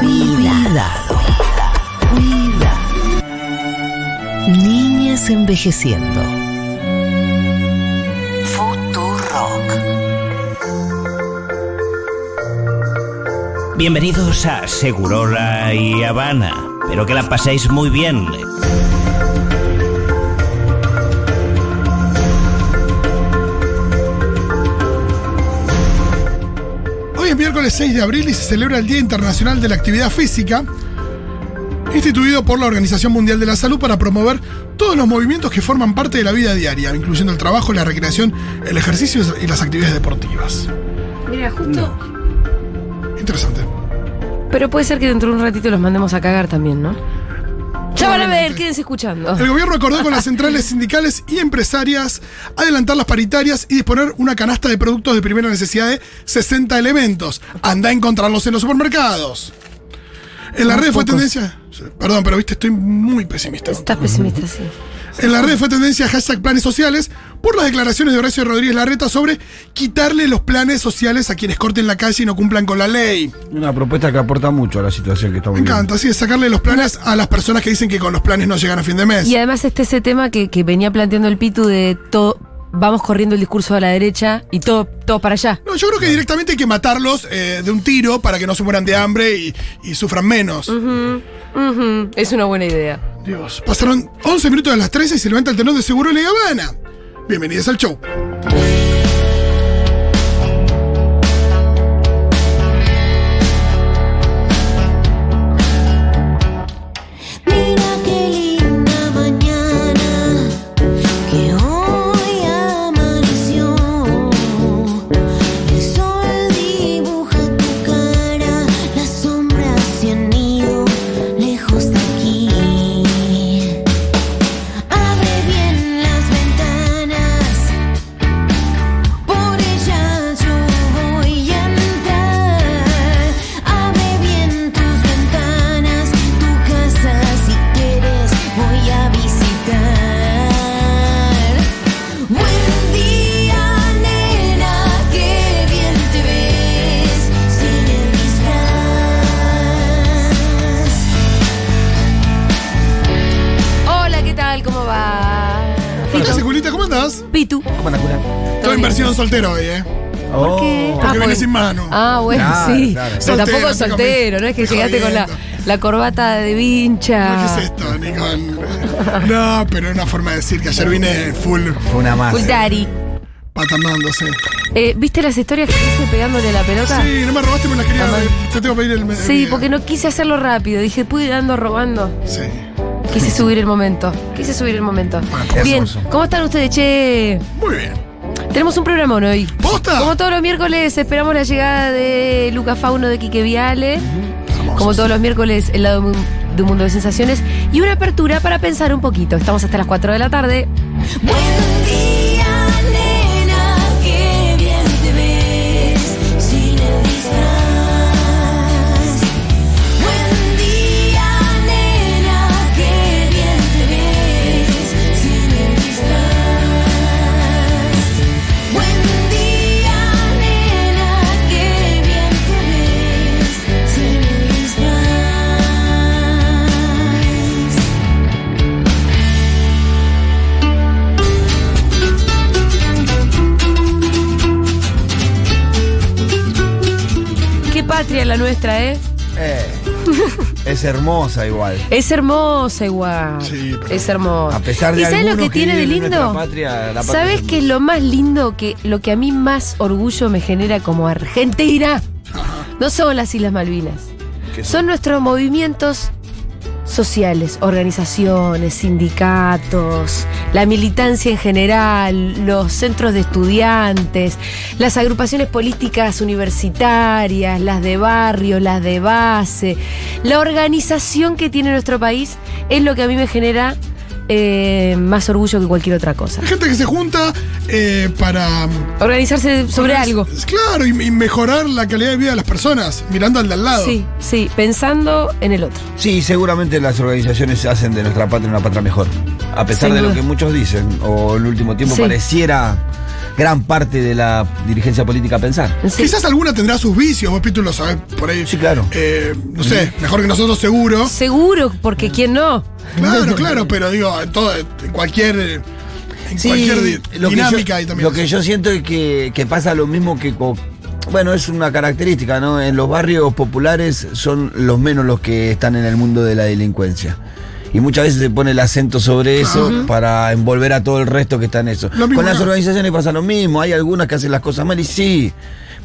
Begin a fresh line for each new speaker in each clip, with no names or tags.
Cuidado. Cuidado. Niñas envejeciendo. Futurock.
Bienvenidos a Segurola y Habana. Espero que la paséis muy bien.
Miércoles 6 de abril y se celebra el Día Internacional de la Actividad Física, instituido por la Organización Mundial de la Salud para promover todos los movimientos que forman parte de la vida diaria, incluyendo el trabajo, la recreación, el ejercicio y las actividades deportivas.
Mira, justo.
Interesante.
Pero puede ser que dentro de un ratito los mandemos a cagar también, ¿no? Ya van a ver, quédense escuchando.
El gobierno acordó con las centrales sindicales y empresarias adelantar las paritarias y disponer una canasta de productos de primera necesidad de 60 elementos. Anda a encontrarlos en los supermercados. En la red fue
pocos.
tendencia. Perdón, pero viste, estoy muy pesimista.
Estás pesimista, sí.
En la red fue tendencia hashtag planes sociales por las declaraciones de Horacio Rodríguez Larreta sobre quitarle los planes sociales a quienes corten la calle y no cumplan con la ley.
Una propuesta que aporta mucho a la situación que estamos
Me encanta, así de sacarle los planes a las personas que dicen que con los planes no llegan a fin de mes.
Y además está ese tema que, que venía planteando el Pitu de todo. Vamos corriendo el discurso a la derecha y todo, todo para allá.
No, yo creo que directamente hay que matarlos eh, de un tiro para que no se mueran de hambre y, y sufran menos.
Es una buena idea.
Dios, pasaron 11 minutos de las 13 y se levanta el telón de Seguro y Habana. Bienvenidos al show. Soltero hoy, ¿eh?
¿Por
qué?
Porque
Ah,
viene
bueno.
sin mano.
Ah, bueno,
Claro,
sí.
claro.
Pero
Soltero,
tampoco
estoy
soltero, no es que
estoy
llegaste con la,
jodiendo.
la corbata de vincha.
¿Qué es esto, Nicole? No, pero es una forma de decir que ayer vine full
Fue una más.
Full daddy.
patanándose.
Eh, ¿Viste las historias que hice pegándole la pelota?
Sí, no me robaste, me las quería. Te tengo que pedir el. el
Sí,
video.
porque no quise hacerlo rápido. Dije, pude ir ando robando.
Sí.
Quise subir el momento. Quise subir el momento. Bien,
hermoso.
¿cómo están ustedes, che?
Muy bien.
Tenemos un programón hoy.
¿Posta?
Como todos los miércoles, esperamos la llegada de Luca Fauno de Quique Viale. Como todos los miércoles, el lado de un mundo de sensaciones. Y una apertura para pensar un poquito. Estamos hasta las 4 de la tarde.
Buen día,
patria la nuestra, ¿eh?
Eh, es hermosa igual.
Es hermosa igual.
Sí, pero-
Es hermosa.
A pesar de
¿Y sabes lo que tiene de lindo?
patria,
¿Sabes
es
qué es lo más lindo que lo que a mí más orgullo me genera como argentina? No son las Islas Malvinas.
¿Qué
Son nuestros movimientos sociales, organizaciones, sindicatos, la militancia en general, los centros de estudiantes, las agrupaciones políticas universitarias, las de barrio, las de base, la organización que tiene nuestro país es lo que a mí me genera eh, más orgullo que cualquier otra cosa.
Hay gente que se junta eh, para.
Organizarse sobre algo.
Claro, y, y mejorar la calidad de vida de las personas, mirando al de al lado.
Sí, sí, pensando en el otro.
Sí, seguramente las organizaciones hacen de nuestra patria una patria mejor. A pesar
Sin
de lo que muchos dicen, o el último tiempo
Sí.
pareciera gran parte de la dirigencia política pensar.
Sí.
Quizás alguna tendrá sus vicios, vos Pitu lo sabés por ahí.
Sí, claro.
Eh, no sé, mejor que nosotros seguro.
Seguro, porque quién no.
Claro, claro, pero digo, en, todo, en cualquier, en
Sí,
cualquier
lo que
dinámica
yo-
y también.
Lo que yo siento es que, que pasa lo mismo que con. Bueno, es una característica, ¿no? En los barrios populares son los menos los que están en el mundo de la delincuencia. Y muchas veces se pone el acento sobre eso para envolver a todo el resto que está en eso. Con las organizaciones pasa lo mismo. Hay algunas que hacen las cosas mal y sí.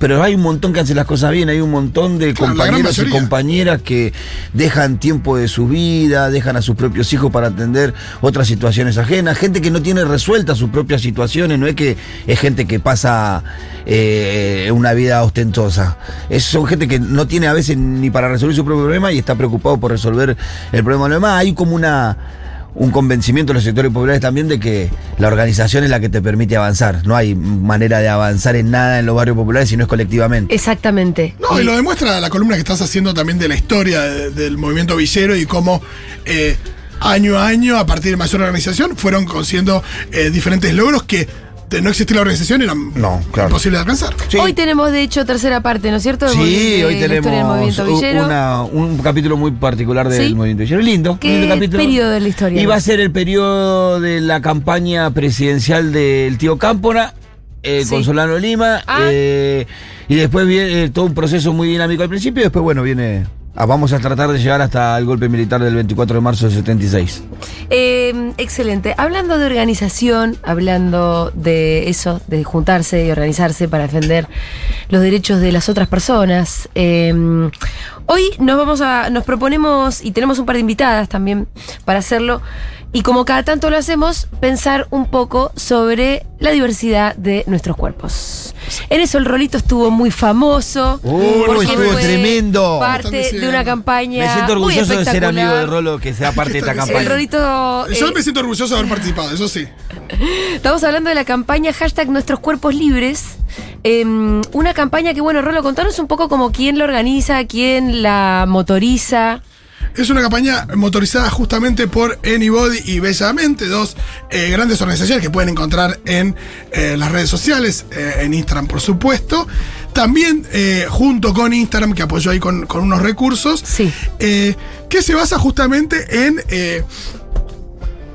Pero hay un montón que hacen las cosas bien. Hay un montón de
Claro,
compañeros y compañeras que dejan tiempo de su vida, dejan a sus propios hijos para atender otras situaciones ajenas. Gente que no tiene resueltas sus propias situaciones. No es que es gente que pasa eh, una vida ostentosa. Es, son gente que no tiene a veces ni para resolver su propio problema y está preocupado por resolver el problema los demás. Hay como una un convencimiento en los sectores populares también de que la organización es la que te permite avanzar. No hay manera de avanzar en nada en los barrios populares si no es colectivamente.
Exactamente.
No, y lo demuestra la columna que estás haciendo también de la historia de- del movimiento villero y cómo eh, año a año, a partir de mayor organización, fueron consiguiendo eh, diferentes logros que de no existir la organización eran
No, claro.
imposibles de alcanzar.
Sí.
Hoy tenemos, de hecho, tercera parte, ¿no es cierto?
Sí,
de
hoy
del
tenemos
movimiento
u-
villero.
una- un capítulo muy particular del
¿Sí?
movimiento villero. Lindo,
¿Qué
lindo capítulo.
periodo de la historia?
Y va a ser el periodo de la campaña presidencial del tío Cámpora. eh,
Sí.
con Solano Lima
Ah.
eh, y después viene eh, todo un proceso muy dinámico al principio y después bueno viene ah, vamos a tratar de llegar hasta el golpe militar del 24 de marzo del 76
Eh, excelente. Hablando de organización, hablando de eso, de juntarse y organizarse para defender los derechos de las otras personas. eh, hoy nos vamos a, nos proponemos y tenemos un par de invitadas también para hacerlo. Y como cada tanto lo hacemos, pensar un poco sobre la diversidad de nuestros cuerpos. En eso el rolito estuvo muy famoso.
Uy,
porque
estuvo
fue
tremendo.
Parte de una campaña.
me siento
muy
orgulloso de ser amigo de Rolo que sea parte de esta
El
El
campaña
rolito.
Yo
eh,
me siento orgulloso de haber participado, eso sí.
Estamos hablando de la campaña hashtag Nuestros Cuerpos Libres. Eh, una campaña que, bueno, Rolo, contanos un poco como quién la organiza, quién la motoriza.
Es una campaña motorizada justamente por Anybody y Bellamente, dos eh, grandes organizaciones que pueden encontrar en eh, las redes sociales, eh, en Instagram por supuesto. También junto con Instagram, que apoyó ahí con, con unos recursos,
Sí.
que se basa justamente en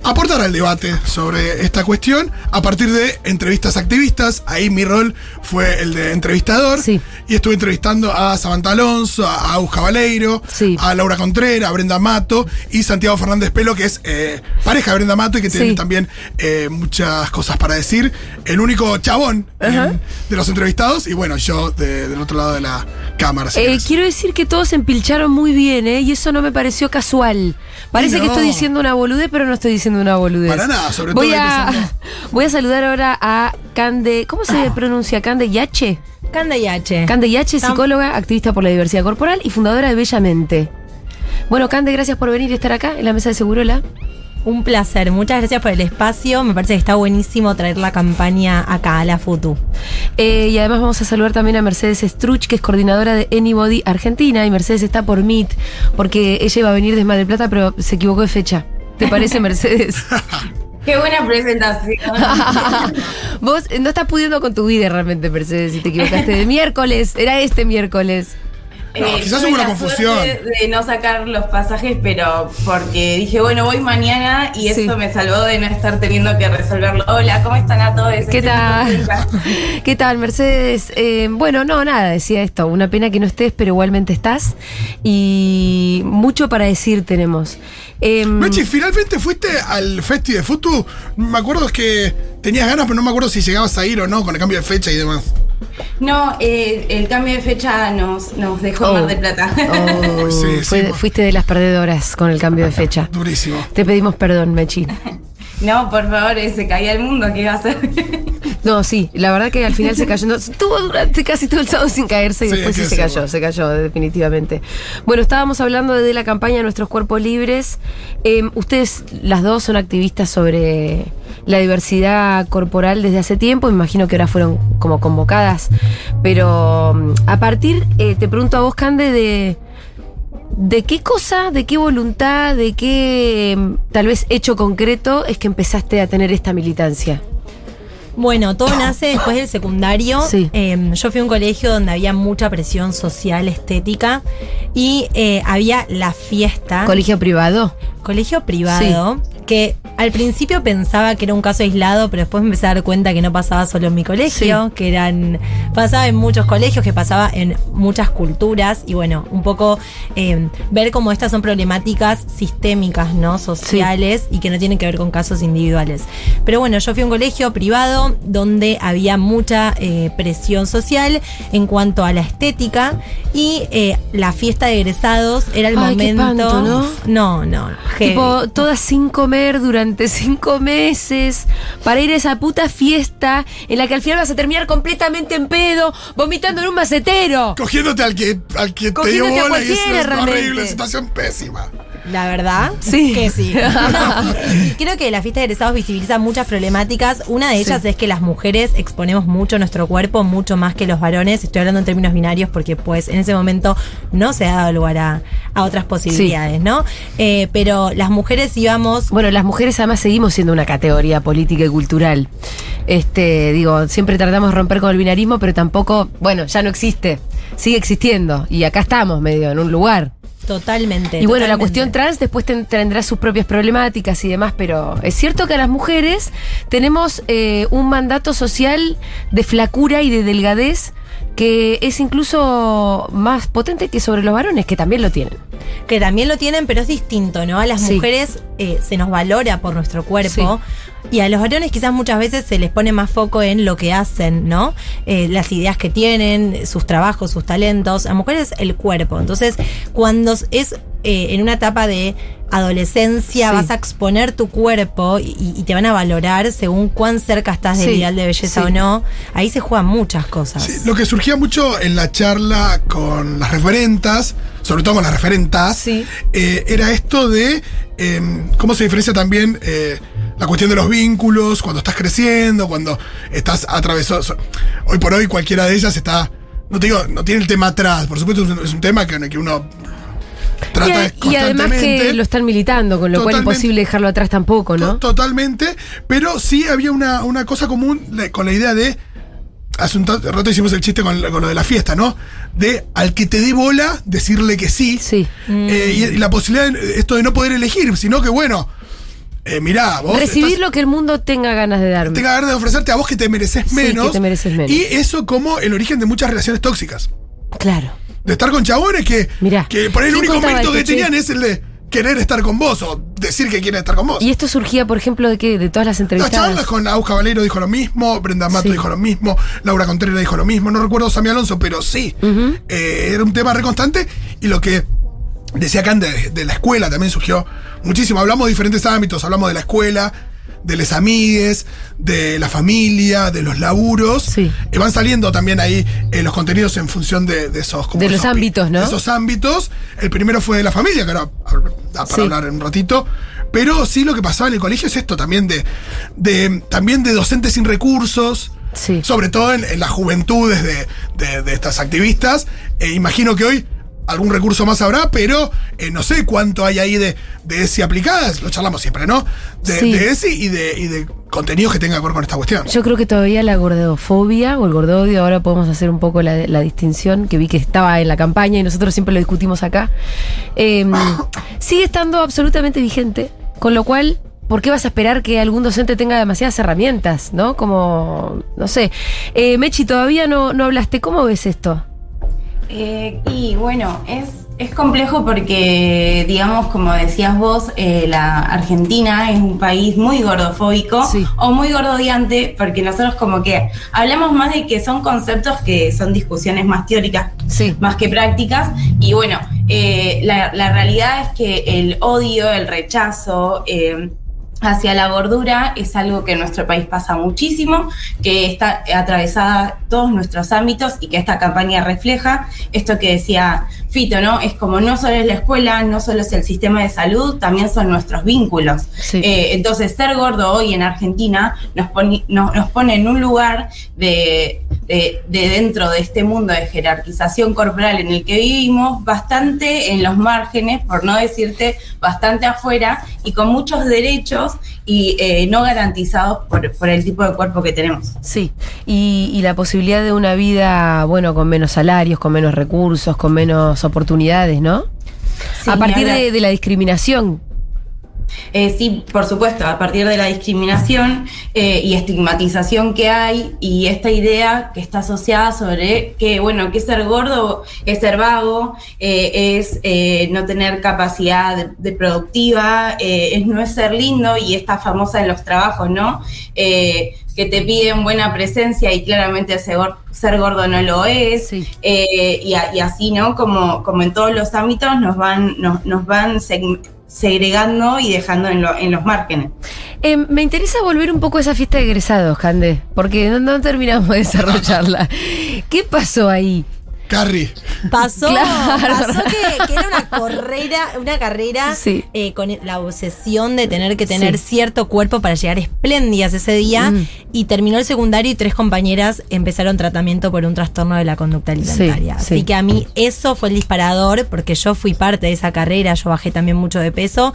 aportar al debate sobre esta cuestión a partir de entrevistas activistas. Ahí mi rol fue el de entrevistador.
Sí.
Y estuve entrevistando a Samantha Alonso, a Agus Cabaleiro,
Sí.
a Laura Contreras, a Brenda Mato y Santiago Fernández Pelo, que es eh, pareja de Brenda Mato y que tiene
Sí.
también eh, muchas cosas para decir. El único chabón en- de los entrevistados y bueno, yo de- del otro lado de la cámara. si
Eh, quiero decir que todos se empilcharon muy bien, ¿eh? Y eso no me pareció casual. Parece que estoy diciendo una boludez, pero no estoy diciendo una boludez.
Para nada, sobre
voy
todo
a. Voy a saludar ahora a Cande. ¿Cómo se pronuncia? Cande Yache.
Canda y H.
Cande Yache, psicóloga, activista por la diversidad corporal y fundadora de Bellamente. Bueno, Cande, gracias por venir y estar acá en la mesa de Segurola.
Un placer. Muchas gracias por el espacio. Me parece que está buenísimo traer la campaña acá a la FUTU.
Eh, y además vamos a saludar también a Mercedes Struch, que es coordinadora de Anybody Argentina. Y Mercedes está por Meet, porque ella iba a venir de Mar del Plata, pero se equivocó de fecha. ¿Te parece, Mercedes?
Qué buena presentación.
Vos eh, no estás pudiendo con tu vida realmente, Mercedes, si te equivocaste de miércoles. Era este miércoles.
No, quizás hubo una confusión.
De no sacar los pasajes, pero porque dije, bueno, voy mañana y eso me salvó de no estar teniendo que resolverlo. Hola, ¿cómo están a todos?
¿Qué
Estoy
tal? ¿Qué tal, Mercedes? Eh, bueno, no, nada, decía esto. Una pena que no estés, pero igualmente estás. Y mucho para decir tenemos. Eh,
Mechi, finalmente fuiste al Festi de Futu. Me acuerdo que tenías ganas, pero no me acuerdo si llegabas a ir o no con el cambio de fecha y demás.
No, eh, el cambio de fecha nos, nos dejó en
Oh.
Mar del Plata.
oh,
Sí, sí,
fue-
bueno.
fuiste de las perdedoras con el cambio de fecha.
Durísimo.
Te pedimos perdón, Mechi.
no, por favor, se caía el mundo, ¿qué iba a hacer?
No, sí, la verdad que al final se cayó. No, estuvo durante casi todo el sábado sin caerse y
Sí,
después sí se cayó, se cayó, definitivamente. Bueno, estábamos hablando de la campaña Nuestros Cuerpos Libres. Eh, ustedes, las dos, son activistas sobre la diversidad corporal desde hace tiempo. Me imagino que ahora fueron como convocadas. Pero mm, a partir, eh, te pregunto a vos, Cande, de. ¿De qué cosa, de qué voluntad, de qué mm, tal vez hecho concreto es que empezaste a tener esta militancia?
Bueno, todo nace después del secundario.
Sí.
Eh, yo fui a un colegio donde había mucha presión social, estética, y eh, había la fiesta.
Colegio privado.
colegio privado, que al principio pensaba que era un caso aislado, pero después me empecé a dar cuenta que no pasaba solo en mi colegio, que eran pasaba en muchos colegios, que pasaba en muchas culturas, y bueno, un poco eh, ver cómo estas son problemáticas sistémicas, ¿no? Sociales, y que no tienen que ver con casos individuales. Pero bueno, yo fui a un colegio privado donde había mucha eh, presión social en cuanto a la estética, y eh, la fiesta de egresados era el
Ay, qué
momento...
espanto, ¿no?
No, no. heavy.
Tipo, todas sin comer durante cinco meses para ir a esa puta fiesta en la que al final vas a terminar completamente en pedo, vomitando en un macetero.
Cogiéndote al que, al que te dio bola y es
realmente.
horrible, situación pésima.
La verdad,
Sí.
que sí. Creo que la fiesta de egresados visibiliza muchas problemáticas. Una de ellas es que las mujeres exponemos mucho nuestro cuerpo, mucho más que los varones. Estoy hablando en términos binarios porque pues en ese momento no se ha dado lugar a, a otras posibilidades, ¿no? Eh, pero las mujeres íbamos...
Bueno, las mujeres además seguimos siendo una categoría política y cultural. Este, digo, siempre tratamos de romper con el binarismo, pero tampoco, bueno, ya no existe. Sigue existiendo. Y acá estamos, medio, en un lugar.
Totalmente.
Y bueno, la cuestión trans después ten- tendrá sus propias problemáticas y demás, pero es cierto que a las mujeres tenemos eh, un mandato social de flacura y de delgadez que es incluso más potente que sobre los varones, que también lo tienen.
que también lo tienen, pero es distinto, ¿no? A las
Sí.
mujeres eh, se nos valora por nuestro cuerpo. Y a los varones quizás muchas veces se les pone más foco en lo que hacen, ¿no? Eh, las ideas que tienen, sus trabajos, sus talentos. A mujeres el cuerpo. Entonces, cuando es eh, en una etapa de adolescencia,
Sí.
vas a exponer tu cuerpo y, y te van a valorar según cuán cerca estás del
Sí,
ideal de belleza
sí.
o no. Ahí se juegan muchas cosas.
Sí, lo que surgía mucho en la charla con las referentas, sobre todo con las referentas,
Sí.
eh, era esto de eh, cómo se diferencia también eh, la cuestión de los vínculos, cuando estás creciendo, cuando estás atravesado. Hoy por hoy cualquiera de ellas está, no te digo, no tiene el tema atrás, por supuesto es un, es un tema que, que uno trata
y, y además que lo están militando, con lo cual
Totalmente.
imposible dejarlo atrás tampoco,
To-
¿no?
Totalmente, pero sí había una, una cosa común con la idea de. Hace un rato hicimos el chiste con, lo de la fiesta, ¿no? De al que te dé bola, decirle que sí.
Sí.
Eh, y, y la posibilidad, de, esto de no poder elegir, sino que, bueno, eh, mirá, vos.
Recibir
estás-
lo que el mundo tenga ganas de darme.
tenga ganas de ofrecerte a vos que te mereces
Sí,
menos.
que te mereces menos.
Y eso como el origen de muchas relaciones tóxicas.
Claro.
De estar con chabones que,
Mirá,
que por ahí el
¿quién
único mérito que tenían es el de querer estar con vos o decir que quieren estar con vos.
Y esto surgía, por ejemplo, de que de todas las
Las
entrevistadas.
charlas con Aus Caballero dijo lo mismo, Brenda Mato
Sí.
dijo lo mismo, Laura Contreras dijo lo mismo, no recuerdo Sammy Alonso, pero sí. Eh, era un tema reconstante y lo que decía Can de, de la escuela también surgió muchísimo. Hablamos de diferentes ámbitos, hablamos de la escuela, de las amigues, de la familia, de los laburos.
Sí.
Y van saliendo también ahí eh, los contenidos en función de, de esos como
De los
esos
ámbitos, ¿no?
de esos ámbitos. El primero fue de la familia, que ahora para
Sí.
hablar en un ratito. Pero sí lo que pasaba en el colegio es esto también de, de también de docentes sin recursos.
Sí.
Sobre todo en, en las juventudes de, de- de estas activistas. Eh, imagino que hoy algún recurso más habrá, pero eh, no sé cuánto hay ahí de, de ESI aplicadas. Lo charlamos siempre, ¿no? De,
Sí.
de ESI y de, y de contenidos que tengan que ver con esta cuestión.
Yo creo que todavía la gordofobia o el gordodio, ahora podemos hacer un poco la, la distinción, que vi que estaba en la campaña y nosotros siempre lo discutimos acá, eh, sigue estando absolutamente vigente, con lo cual, ¿por qué vas a esperar que algún docente tenga demasiadas herramientas, no? Como, no sé. Eh, Mechi, todavía no, no hablaste, ¿cómo ves esto?
Eh, y bueno, es, es complejo porque, digamos, como decías vos, eh, la Argentina es un país muy gordofóbico
Sí.
o muy gordodiante, porque nosotros como que hablamos más de que son conceptos que son discusiones más teóricas
Sí.
más que prácticas. Y bueno, eh, la, la realidad es que el odio, el rechazo hacia la gordura es algo que en nuestro país pasa muchísimo, que está atravesada todos nuestros ámbitos y que esta campaña refleja esto que decía Fito, ¿no? Es como no solo es la escuela, no solo es el sistema de salud, también son nuestros vínculos.
Sí.
Eh, entonces, ser gordo hoy en Argentina nos pone, no- nos pone en un lugar de, de, de dentro de este mundo de jerarquización corporal en el que vivimos, bastante en los márgenes, por no decirte bastante afuera, y con muchos derechos y eh, no garantizados por, por el tipo de cuerpo que tenemos.
Sí, y, y la posibilidad de una vida, bueno, con menos salarios, con menos recursos, con menos oportunidades, ¿no?
Sí,
a partir de la discriminación.
Eh, sí, por supuesto, a partir de la discriminación eh, y estigmatización que hay y esta idea que está asociada sobre que, bueno, que ser gordo es ser vago, eh, es no tener capacidad de, de productiva, es no es ser lindo y esta famosa en los trabajos, ¿no? Que te piden buena presencia y claramente ser, gor- ser gordo no lo es.
Sí.
Eh, y, a- y así, ¿no? Como, como en todos los ámbitos nos van, nos, nos van seg- segregando y dejando en, lo- en los márgenes.
Eh, me interesa volver un poco a esa fiesta de egresados, Cande, porque no, no terminamos de desarrollarla. ¿Qué pasó ahí?
Carrie.
Pasó,
Claro.
pasó que, que era una carrera, una carrera
Sí.
eh, con la obsesión de tener que tener
Sí.
cierto cuerpo para llegar espléndidas ese día.
Mm.
Y terminó el secundario y tres compañeras empezaron tratamiento por un trastorno de la conducta alimentaria.
Sí, sí.
Así que a mí eso fue el disparador, porque yo fui parte de esa carrera, yo bajé también mucho de peso.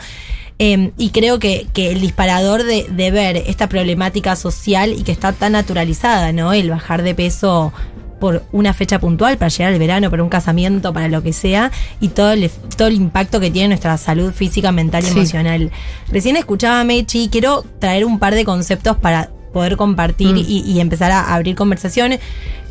Eh, y creo que, que el disparador de, de ver esta problemática social y que está tan naturalizada, ¿no? El bajar de peso por una fecha puntual para llegar al verano, para un casamiento, para lo que sea, y todo el, todo el impacto que tiene en nuestra salud física, mental y
Sí.
emocional. Recién escuchaba a Mechi, quiero traer un par de conceptos para poder compartir
Mm.
y, y empezar a abrir conversaciones.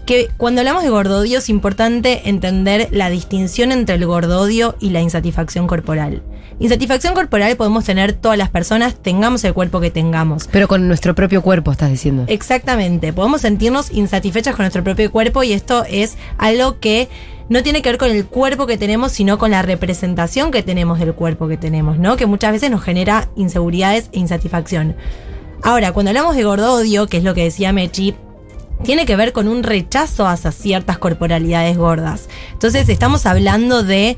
Que cuando hablamos de gordodio es importante entender la distinción entre el gordodio y la insatisfacción corporal. Insatisfacción corporal podemos tener todas las personas, tengamos el cuerpo que tengamos.
Pero con nuestro propio cuerpo, estás diciendo.
Exactamente, podemos sentirnos insatisfechas con nuestro propio cuerpo y esto es algo que no tiene que ver con el cuerpo que tenemos, sino con la representación que tenemos del cuerpo que tenemos, ¿no? Que muchas veces nos genera inseguridades e insatisfacción. Ahora, cuando hablamos de gordodio, que es lo que decía Mechi, tiene que ver con un rechazo hacia ciertas corporalidades gordas. Entonces, estamos hablando de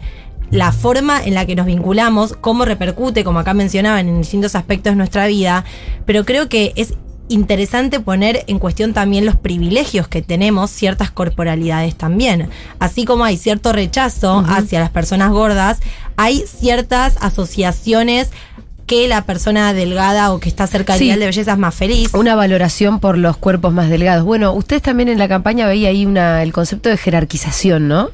la forma en la que nos vinculamos, cómo repercute, como acá mencionaban, en distintos aspectos de nuestra vida, pero creo que es interesante poner en cuestión también los privilegios que tenemos ciertas corporalidades también. Así como hay cierto rechazo hacia las personas gordas, hay ciertas asociaciones que la persona delgada o que está cerca del
Sí.
ideal de belleza es más feliz.
Una valoración por los cuerpos más delgados. Bueno, ustedes también en la campaña veía ahí una, el concepto de jerarquización, ¿no?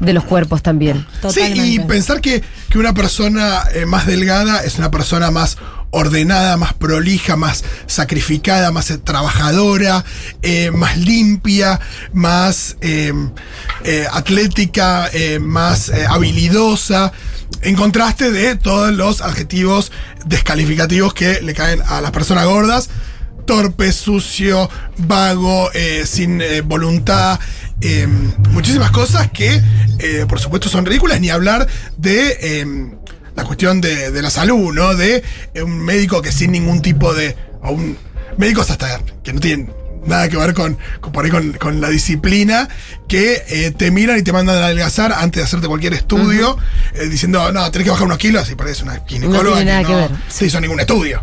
De los cuerpos también.
Totalmente.
Sí, y pensar que, que una persona eh, más delgada es una persona más ordenada, más prolija, más sacrificada, más eh, trabajadora, eh, más limpia, más eh, atlética, más habilidosa, en contraste de todos los adjetivos descalificativos que le caen a las personas gordas torpe, sucio, vago, sin voluntad, muchísimas cosas que por supuesto son ridículas, ni hablar de la cuestión de, de la salud, ¿no? De eh, un médico que sin ningún tipo de... o un, médicos hasta que no tienen nada que ver con, con, por ahí con, con la disciplina, que eh, te miran y te mandan a adelgazar antes de hacerte cualquier estudio, eh, diciendo, no, tenés que bajar unos kilos, y parece una ginecóloga
tiene nada
que
que
no
ver.
se hizo ningún estudio.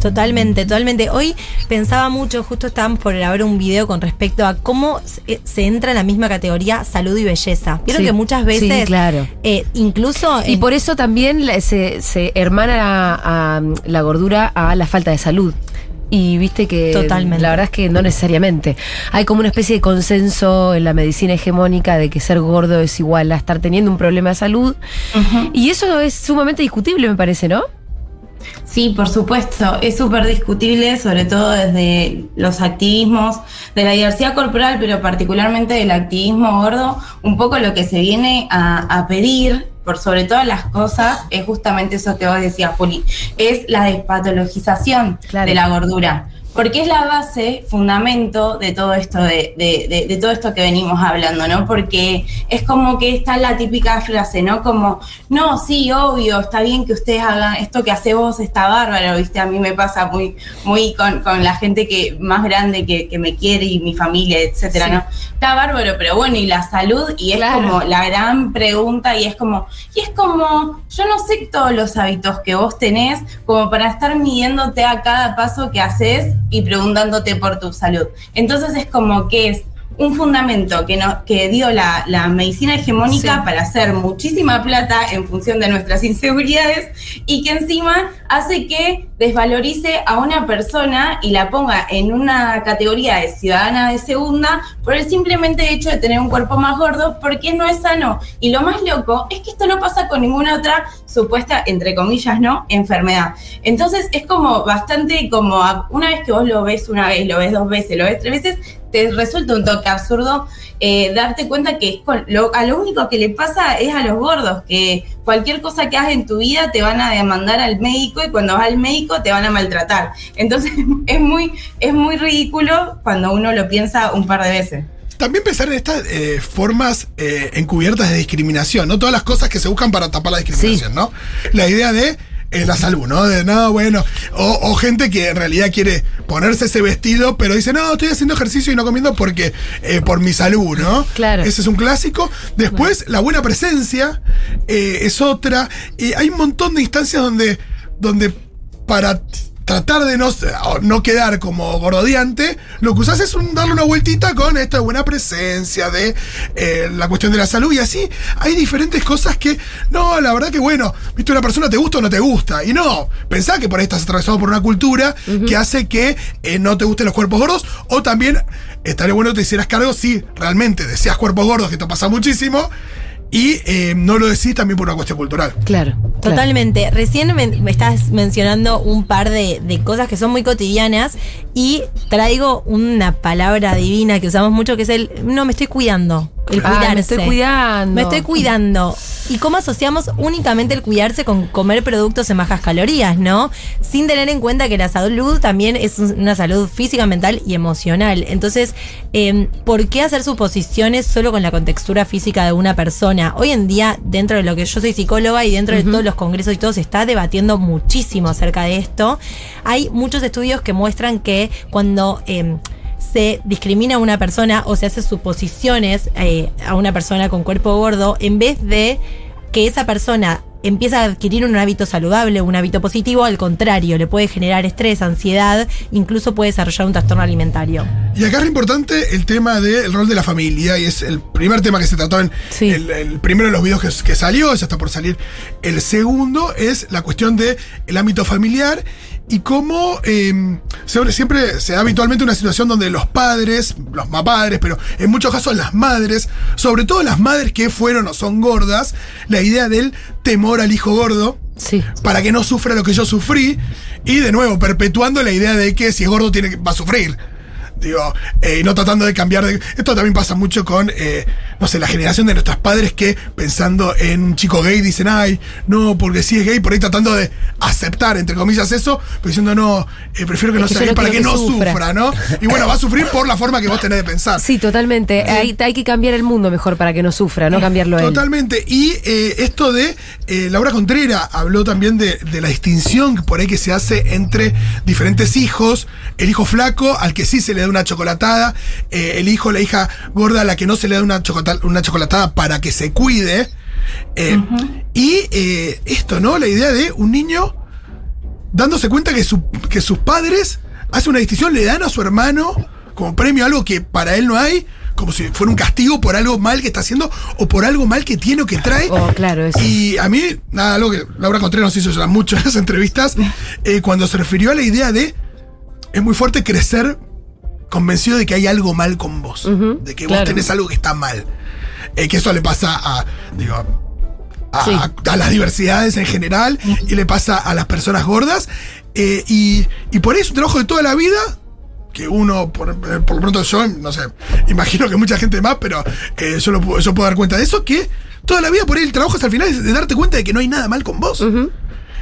Totalmente, totalmente. Hoy pensaba mucho, justo estábamos por grabar un video con respecto a cómo se, se entra en la misma categoría salud y belleza. Vieron
Sí,
que muchas veces,
sí, claro.
eh, incluso
Y
en-
por eso también se, se hermana a, a la gordura a la falta de salud. Y viste que
Totalmente.
la verdad es que no necesariamente. Hay como una especie de consenso en la medicina hegemónica de que ser gordo es igual a estar teniendo un problema de salud. Y eso es sumamente discutible, me parece, ¿no?
Sí, por supuesto, es súper discutible, sobre todo desde los activismos de la diversidad corporal, pero particularmente del activismo gordo, un poco lo que se viene a, a pedir, por sobre todas las cosas, es justamente eso que vos decías, Juli, es la despatologización
Claro.
de la gordura. Porque es la base, fundamento de todo esto de, de- de- de todo esto que venimos hablando, ¿no? Porque es como que está la típica frase, ¿no? Como, no, sí, obvio, está bien que ustedes hagan esto que hace vos, está bárbaro, ¿viste? A mí me pasa muy, muy con, con la gente que más grande que, que me quiere y mi familia, etcétera,
Sí.
¿no? Está bárbaro, pero bueno, y la salud, y es
Claro.
como la gran pregunta, y es como, y es como, yo no sé todos los hábitos que vos tenés, como para estar midiéndote a cada paso que haces y preguntándote por tu salud. Entonces es como que es un fundamento que, no, que dio la, la medicina hegemónica
Sí.
para hacer muchísima plata en función de nuestras inseguridades y que encima hace que desvalorice a una persona y la ponga en una categoría de ciudadana de segunda por el simplemente hecho de tener un cuerpo más gordo porque no es sano. Y lo más loco es que esto no pasa con ninguna otra supuesta, entre comillas, ¿no? Enfermedad. Entonces es como bastante como una vez que vos lo ves una vez, lo ves dos veces, lo ves tres veces, te resulta un toque absurdo eh, darte cuenta que es lo, a lo único que le pasa es a los gordos, que cualquier cosa que hagas en tu vida te van a demandar al médico y cuando vas al médico te van a maltratar. Entonces es muy, es muy ridículo cuando uno lo piensa un par de veces.
También pensar en estas eh, formas eh, encubiertas de discriminación, ¿no? Todas las cosas que se buscan para tapar la discriminación, ¿no? La idea de eh, la salud, ¿no? De no, bueno. O, o gente que en realidad quiere ponerse ese vestido, pero dice, no, estoy haciendo ejercicio y no comiendo porque eh, por mi salud, ¿no?
Claro.
Ese es un clásico. Después, la buena presencia eh, es otra. Y hay un montón de instancias donde, donde para tratar de no, no quedar como gordodiante, lo que usás es un- darle una vueltita con esta buena presencia, de eh, la cuestión de la salud y así. Hay diferentes cosas que, no, la verdad que bueno, viste, una persona te gusta o no te gusta. Y no, pensá que por ahí estás atravesado por una cultura que hace que eh, no te gusten los cuerpos gordos o también estaría bueno que te hicieras cargo si realmente deseas cuerpos gordos, que te pasa muchísimo. Y eh, no lo decís también por una cuestión cultural.
Claro. claro.
Totalmente. Recién me, me estás mencionando un par de, de cosas que son muy cotidianas y traigo una palabra divina que usamos mucho que es el no me estoy cuidando. El
Ah,
cuidarse.
me estoy cuidando.
Me estoy cuidando. ¿Y cómo asociamos únicamente el cuidarse con comer productos en bajas calorías, no? Sin tener en cuenta que la salud también es una salud física, mental y emocional. Entonces, eh, ¿por qué hacer suposiciones solo con la contextura física de una persona? Hoy en día, dentro de lo que yo soy psicóloga y dentro de todos los congresos y todo, se está debatiendo muchísimo acerca de esto. Hay muchos estudios que muestran que cuando... eh, se discrimina a una persona o se hace suposiciones eh, a una persona con cuerpo gordo, en vez de que esa persona empieza a adquirir un hábito saludable, un hábito positivo, al contrario, le puede generar estrés, ansiedad, incluso puede desarrollar un trastorno alimentario.
Y acá es importante el tema del rol de la familia, y es el primer tema que se trató en
Sí.
el, el primero de los videos que, que salió, ya está por salir. El segundo es la cuestión del el ámbito familiar y cómo eh, siempre, se da habitualmente una situación donde los padres, los más padres, pero en muchos casos las madres, sobre todo las madres que fueron o son gordas, la idea del temor al hijo gordo
Sí.
para que no sufra lo que yo sufrí. Y de nuevo, perpetuando la idea de que si es gordo tiene que, va a sufrir. Digo, eh, y no tratando de cambiar de. Esto también pasa mucho con, eh, no sé, la generación de nuestros padres que pensando en un chico gay dicen, ay, no, porque si es gay, por ahí tratando de aceptar, entre comillas, eso, pero diciendo, no, eh, prefiero que
Es
no
que
sea gay para que no
sufra.
sufra, ¿no? Y bueno, va a sufrir por la forma que vos tenés de pensar.
Sí, totalmente. Hay, hay que cambiar el mundo mejor para que no sufra, no cambiarlo a él.
Totalmente. Y eh, esto de eh, Laura Contrera habló también de, de la distinción por ahí que se hace entre diferentes hijos. El hijo flaco, al que sí se le da una chocolatada. eh, el hijo, la hija gorda, a la que no se le da una, chocolatada para que se cuide. Eh, Y eh, esto, ¿no? La idea de un niño dándose cuenta que, su- que sus padres hacen una distinción, le dan a su hermano como premio algo que para él no hay, como si fuera un castigo por algo mal que está haciendo o por algo mal que tiene o que trae.
Oh, claro, eso.
Y a mí, nada, algo que Laura Contreras nos hizo llorar mucho en las entrevistas, eh, cuando se refirió a la idea de, es muy fuerte crecer convencido de que hay algo mal con vos, de que
claro.
vos tenés algo que está mal. Eh, que eso le pasa a, digo, a,
Sí.
a las diversidades en general y le pasa a las personas gordas. eh, y, y por ahí es un trabajo de toda la vida. Que uno, por, eh, por lo pronto yo, no sé, imagino que mucha gente más, pero eh, yo, lo, puedo- yo puedo dar cuenta de eso, que toda la vida por ahí el trabajo hasta el final es de darte cuenta de que no hay nada mal con vos.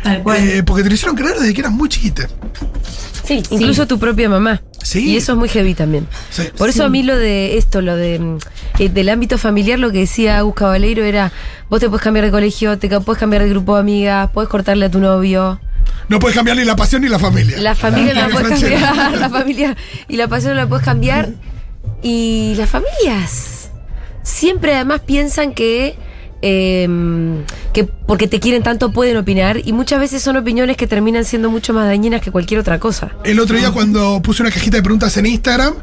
Tal cual.
Eh, porque te lo hicieron creer desde que eras muy chiquita.
Sí, incluso tu propia mamá.
Sí.
Y eso es muy heavy también.
Sí.
Por eso a mí lo de esto, lo de eh, del ámbito familiar, lo que decía Gus Cabaleiro era, vos te puedes cambiar de colegio, te puedes cambiar de grupo de amigas, puedes cortarle a tu novio.
No puedes cambiar ni la pasión ni la familia.
La familia no la puedes
Franchella.
cambiar, la familia y la pasión no la puedes cambiar. Y las familias siempre además piensan que, eh, que porque te quieren tanto pueden opinar y muchas veces son opiniones que terminan siendo mucho más dañinas que cualquier otra cosa.
El otro día cuando puse una cajita de preguntas en Instagram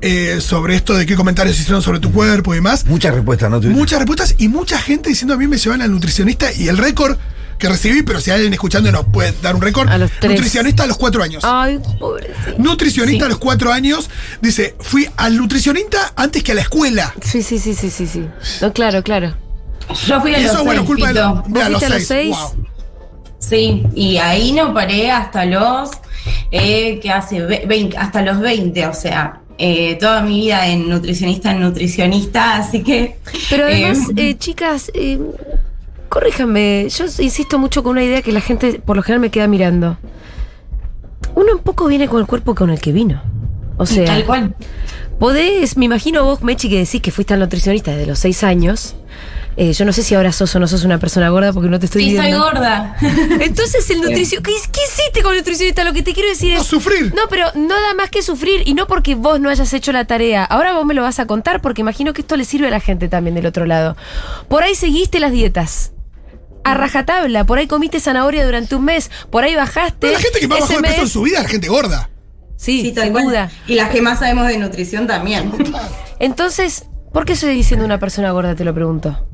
eh, sobre esto de qué comentarios hicieron sobre tu cuerpo y demás,
Muchas respuestas, ¿no?
Muchas respuestas y mucha gente diciendo a mí me llevan al nutricionista y el récord que recibí, pero si hay alguien escuchando nos puede dar un récord,
A los tres.
nutricionista a los cuatro años.
Ay, pobrecito.
Nutricionista a los cuatro años, dice, fui al nutricionista antes que a la escuela.
Sí, sí, sí, sí, sí, sí. No, claro, claro.
Yo fui a los
eso, bueno,
seis,
culpa de la, mira,
¿Vos
los
fuiste a los
seis.
seis?
Wow.
Sí, y ahí no paré hasta los eh, que hace ve- 20, hasta los 20, o sea, eh, toda mi vida en nutricionista en nutricionista, así que
Pero además,
eh,
eh, chicas, eh, corríjanme, yo insisto mucho con una idea que la gente por lo general me queda mirando. Uno un poco viene con el cuerpo con el que vino. O sea,
tal cual.
podés, me imagino vos, Mechi, que decís que fuiste al nutricionista desde los seis años. Eh, yo no sé si ahora sos o no sos una persona gorda porque no te estoy
Sí, soy
viendo.
gorda.
Entonces el nutricionista, ¿qué, qué hiciste con el nutricionista? Lo que te quiero decir
No,
es...
sufrir.
No, pero nada más que sufrir y no porque vos no hayas hecho la tarea. Ahora vos me lo vas a contar porque imagino que esto le sirve a la gente también del otro lado. Por ahí seguiste las dietas. A rajatabla, por ahí comiste zanahoria durante un mes, por ahí bajaste.
Pero la gente que más bajó de peso en su vida es la gente gorda.
Sí,
Sí, tal
sin duda.
Y las que más sabemos de nutrición también.
Entonces, ¿por qué seguís siendo una persona gorda? Te lo pregunto.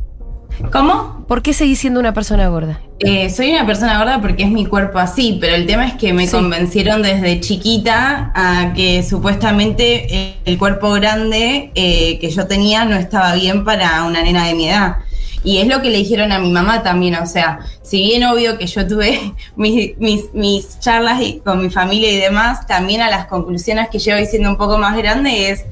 ¿Cómo?
¿Por qué seguís siendo una persona gorda?
Eh, soy una persona gorda porque es mi cuerpo así, pero el tema es que me
Sí.
convencieron desde chiquita a que supuestamente eh, el cuerpo grande eh, que yo tenía no estaba bien para una nena de mi edad. Y es lo que le dijeron a mi mamá también, o sea, si bien obvio que yo tuve mis, mis, mis charlas y- con mi familia y demás, también a las conclusiones que llevo siendo un poco más grande es,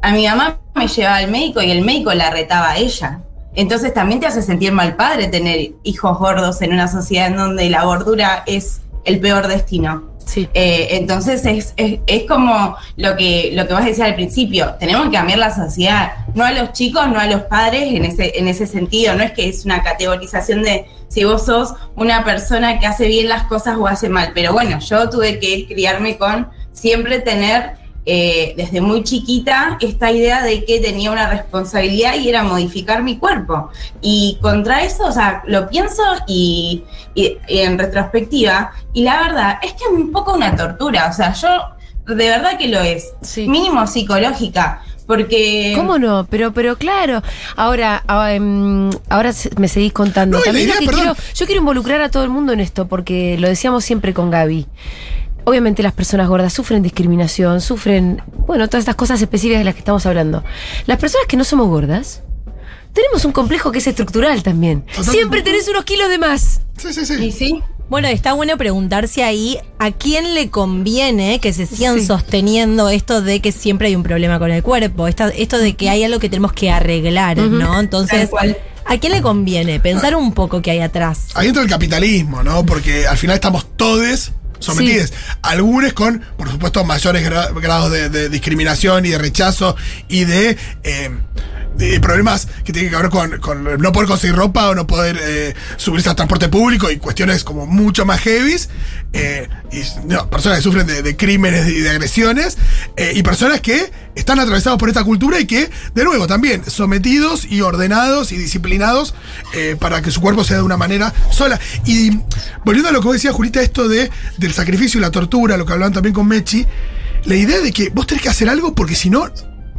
a mi mamá me llevaba al médico y el médico la retaba a ella. Entonces también te hace sentir mal padre tener hijos gordos en una sociedad en donde la gordura es el peor destino.
Sí.
Eh, entonces es, es, es como lo que, lo que vos decías al principio, tenemos que cambiar la sociedad, no a los chicos, no a los padres en ese, en ese sentido, no es que es una categorización de si vos sos una persona que hace bien las cosas o hace mal, pero bueno, yo tuve que criarme con siempre tener eh, desde muy chiquita esta idea de que tenía una responsabilidad y era modificar mi cuerpo. Y contra eso, o sea, lo pienso y, y- y en retrospectiva, y la verdad es que es un poco una tortura, o sea, yo de verdad que lo es,
Sí.
mínimo psicológica, porque...
¿Cómo no? Pero, pero claro. Ahora, ah, em, ahora se- me seguís contando.
No,
También
idea,
quiero, yo quiero involucrar a todo el mundo en esto, porque lo decíamos siempre con Gaby. Obviamente las personas gordas sufren discriminación, sufren, bueno, todas estas cosas específicas de las que estamos hablando. Las personas que no somos gordas, tenemos un complejo que es estructural también.
Totalmente.
Siempre tenés unos kilos de más.
Sí, sí, sí.
Y sí,
Bueno, está bueno preguntarse ahí a quién le conviene que se sigan
Sí.
sosteniendo esto de que siempre hay un problema con el cuerpo, esta- esto de que hay algo que tenemos que arreglar, ¿no? Entonces. ¿a quién le conviene? Pensar un poco qué hay atrás.
Ahí entra el capitalismo, ¿no? Porque al final estamos todos sometidos. Algunos con, por supuesto, mayores gra- grados de, de discriminación y de rechazo y de, eh, problemas que tienen que ver con, no poder conseguir ropa o no poder eh, subirse al transporte público y cuestiones como mucho más heavies. eh, y personas que sufren de, de crímenes y de agresiones. eh, y personas que están atravesados por esta cultura y que, de nuevo, también sometidos y ordenados y disciplinados eh, para que su cuerpo sea de una manera sola. Y volviendo a lo que vos decías, Julita, esto de, del sacrificio y la tortura, lo que hablaban también con Mechi, la idea de que vos tenés que hacer algo porque si no,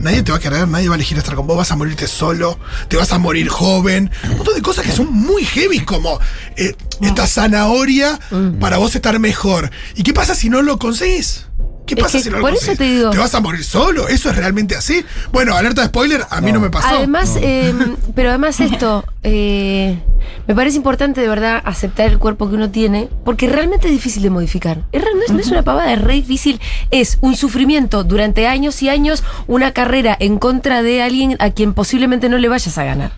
nadie te va a querer, nadie va a elegir estar con vos, vas a morirte solo, te vas a morir joven, un montón de cosas que son muy heavy, como eh, esta zanahoria para vos estar mejor. ¿Y qué pasa si no lo conseguís? ¿Qué
Es
pasa
que
si no lo
por eso te digo-
¿Te vas a morir solo? ¿Eso es realmente así? Bueno, alerta de spoiler, a mí no, me pasó.
Además, eh, pero además esto, eh, me parece importante de verdad aceptar el cuerpo que uno tiene, porque realmente es difícil de modificar. Es, no, es, no es una pavada, es re difícil. Es un sufrimiento durante años y años, una carrera en contra de alguien a quien posiblemente no le vayas a ganar.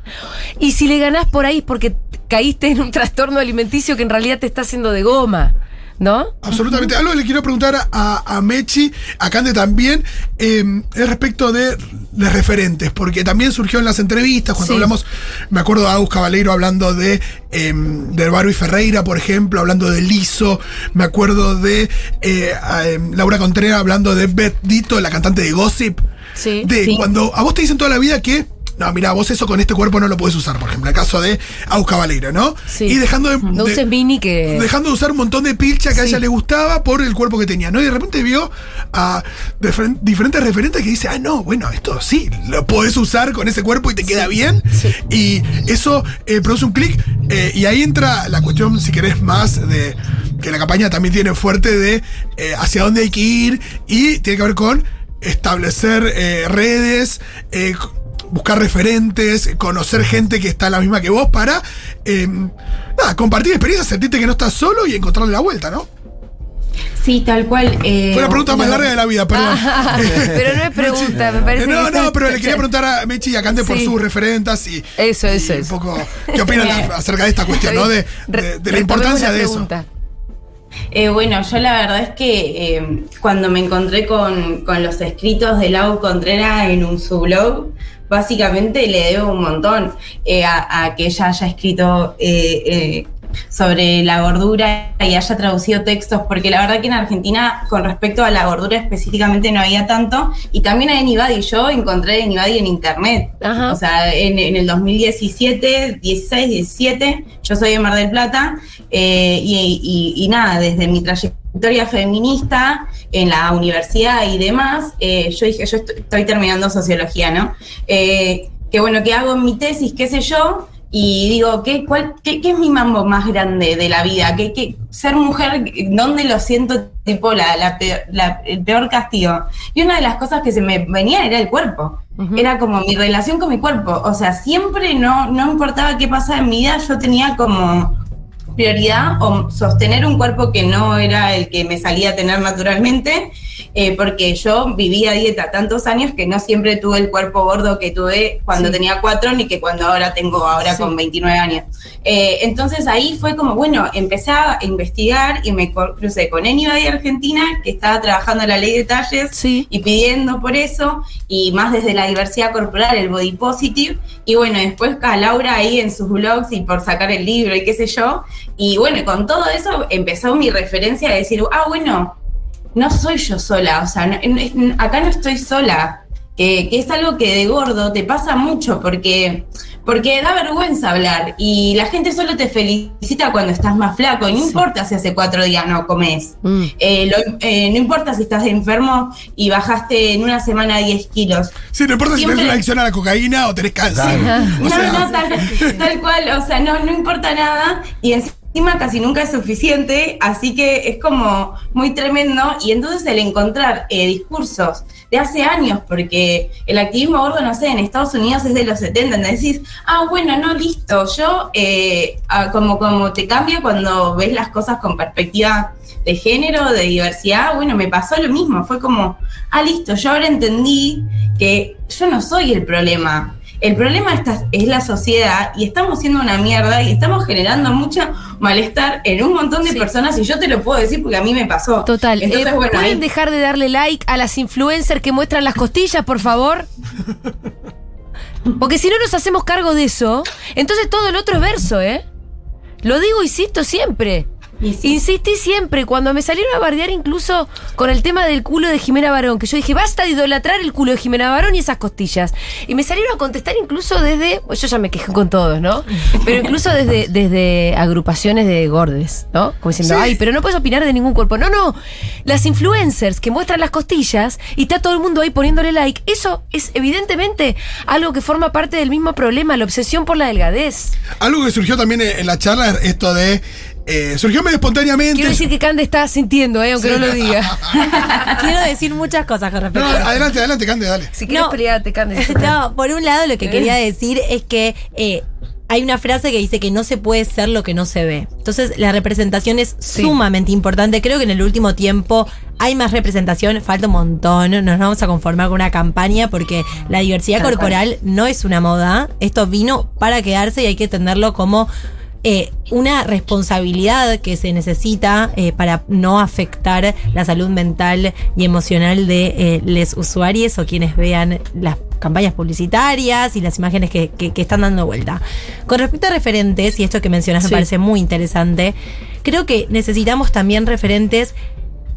Y si le ganás por ahí es porque caíste en un trastorno alimenticio que en realidad te está haciendo de goma, ¿no?
Absolutamente. Algo que le quiero preguntar a, a Mechi, a Cande también, eh, es respecto de, de referentes, porque también surgió en las entrevistas, cuando
Sí.
hablamos, me acuerdo a Agus Cabaleiro hablando de, eh, de Barbie Ferreira, por ejemplo, hablando de Lizo, me acuerdo de eh, a, em, Laura Contreras hablando de Beth Dito, la cantante de Gossip.
Sí.
De
Sí.
cuando a vos te dicen toda la vida que no, mira, vos eso con este cuerpo no lo puedes usar, por ejemplo, el caso de Aus Caballero, ¿no?
Sí.
Y dejando de,
No
de-
uses mini que.
dejando de usar un montón de pilcha que a
Sí.
ella le gustaba por el cuerpo que tenía, ¿no? Y de repente vio a difer- diferentes referentes que dice, ah, no, bueno, esto sí, lo podés usar con ese cuerpo y te queda bien. Y eso eh, produce un clic. eh, y ahí entra la cuestión, si querés, más de que la campaña también tiene fuerte de eh, hacia dónde hay que ir y tiene que ver con establecer eh, redes, eh, buscar referentes, conocer gente que está la misma que vos para eh, nada, compartir experiencias, sentirte que no estás solo y encontrarle la vuelta, ¿no?
Sí, tal cual. eh,
Fue la pregunta más larga de la vida, perdón.
Ah, pero no es pregunta, me parece.
No,
que
no,
está-
pero le quería preguntar a Mechi y a Cande por sus referentas y,
Eso, eso,
y un poco qué opinan acerca de esta cuestión, ¿no? De, de- de la importancia de eso.
Eh, bueno, yo la verdad es que eh, cuando me encontré con, con los escritos de Lau Contreras en un su blog, básicamente le debo un montón eh, a, a que ella haya escrito eh, eh, sobre la gordura y haya traducido textos, porque la verdad que en Argentina con respecto a la gordura específicamente no había tanto, y también a Enibadi, yo encontré a Enibadi en internet,
Ajá.
o sea, en, en el 2017, 16, 17, yo soy de Mar del Plata, eh, y, y- y nada, desde mi trayectoria feminista en la universidad y demás, eh, yo dije, yo estoy, estoy terminando sociología, ¿no? Eh, que bueno, que hago mi tesis, qué sé yo, y digo, ¿qué, cuál, qué, qué es mi mambo más grande de la vida? ¿Qué, qué- ser mujer, ¿dónde lo siento tipo la, la peor- la- el peor castigo? Y una de las cosas que se me venía era el cuerpo. Era como mi relación con mi cuerpo. O sea, siempre no, no importaba qué pasaba en mi vida, yo tenía como prioridad o sostener un cuerpo que no era el que me salía a tener naturalmente, eh, porque yo vivía dieta tantos años que no siempre tuve el cuerpo gordo que tuve cuando
Sí.
tenía cuatro ni que cuando ahora tengo ahora
Sí.
con 29 años. Eh, entonces ahí fue como, bueno, empecé a investigar y me crucé con Anybody Argentina, que estaba trabajando la ley de talles
Sí.
y pidiendo por eso, y más desde la diversidad corporal, el body positive, y bueno, después a Laura ahí en sus blogs y por sacar el libro y qué sé yo, y bueno, con todo eso empezó mi referencia a decir, ah, bueno, no soy yo sola, o sea, no- no- acá no estoy sola, que, que es algo que de gordo te pasa mucho porque, porque da vergüenza hablar y la gente solo te felicita cuando estás más flaco, y no importa si hace cuatro días no comes.
Mm.
Eh, lo- eh, no importa si estás enfermo y bajaste en una semana 10 kilos.
Sí, no importa si
Siempre-
tenés una adicción a la cocaína o tenés cáncer. O
No,
sea,
no, tal, tal cual, o sea, no, no importa nada y encima casi nunca es suficiente, así que es como muy tremendo y entonces el encontrar eh, discursos de hace años, porque el activismo gordo, no sé, en Estados Unidos es de los 70, donde decís, ah, bueno, no, listo, yo eh, como, como te cambia cuando ves las cosas con perspectiva de género, de diversidad, bueno, me pasó lo mismo, fue como, ah, listo, yo ahora entendí que yo no soy el problema. El problema esta- es la sociedad y estamos siendo una mierda y estamos generando mucho malestar en un montón de
Sí.
personas y yo te lo puedo decir porque a mí me pasó.
Total.
Entonces,
Eh,
bueno,
¿Pueden
ahí-
dejar de darle like a las influencers que muestran las costillas, por favor? Porque si no nos hacemos cargo de eso, entonces todo el otro es verso, ¿eh? Lo digo, insisto siempre.
Y sí.
Insistí siempre, cuando me salieron a bardear incluso con el tema del culo de Jimena Barón, que yo dije, basta de idolatrar el culo de Jimena Barón y esas costillas. Y me salieron a contestar incluso desde, pues yo ya me quejé con todos, ¿no? Pero incluso desde, desde agrupaciones de gordes, ¿no? Como diciendo,
Sí.
ay, pero no puedes opinar de ningún cuerpo. No, no, las influencers que muestran las costillas y está todo el mundo ahí poniéndole like, eso es evidentemente algo que forma parte del mismo problema, la obsesión por la delgadez.
algo que surgió también en la charla es esto de. Eh, surgió medio espontáneamente.
Quiero decir que Cande está sintiendo, ¿eh? aunque
Sí.
no lo diga.
Quiero decir muchas cosas con respecto
No,
a eso.
adelante, adelante, Cande, dale.
Si quieres
No.
pelearte, Cande.
No, por un lado lo que quería decir es que eh, hay una frase que dice que no se puede ser lo que no se ve. Entonces la representación es
Sí.
sumamente importante. Creo que en el último tiempo hay más representación, falta un montón. No Nos vamos a conformar con una campaña porque la diversidad
Tal cual.
corporal no es una moda. Esto vino para quedarse y hay que entenderlo como eh, una responsabilidad que se necesita eh, para no afectar la salud mental y emocional de eh, los usuarios o quienes vean las campañas publicitarias y las imágenes que, que- que están dando vuelta. Con respecto a referentes, y esto que mencionas
Sí.
me parece muy interesante, creo que necesitamos también referentes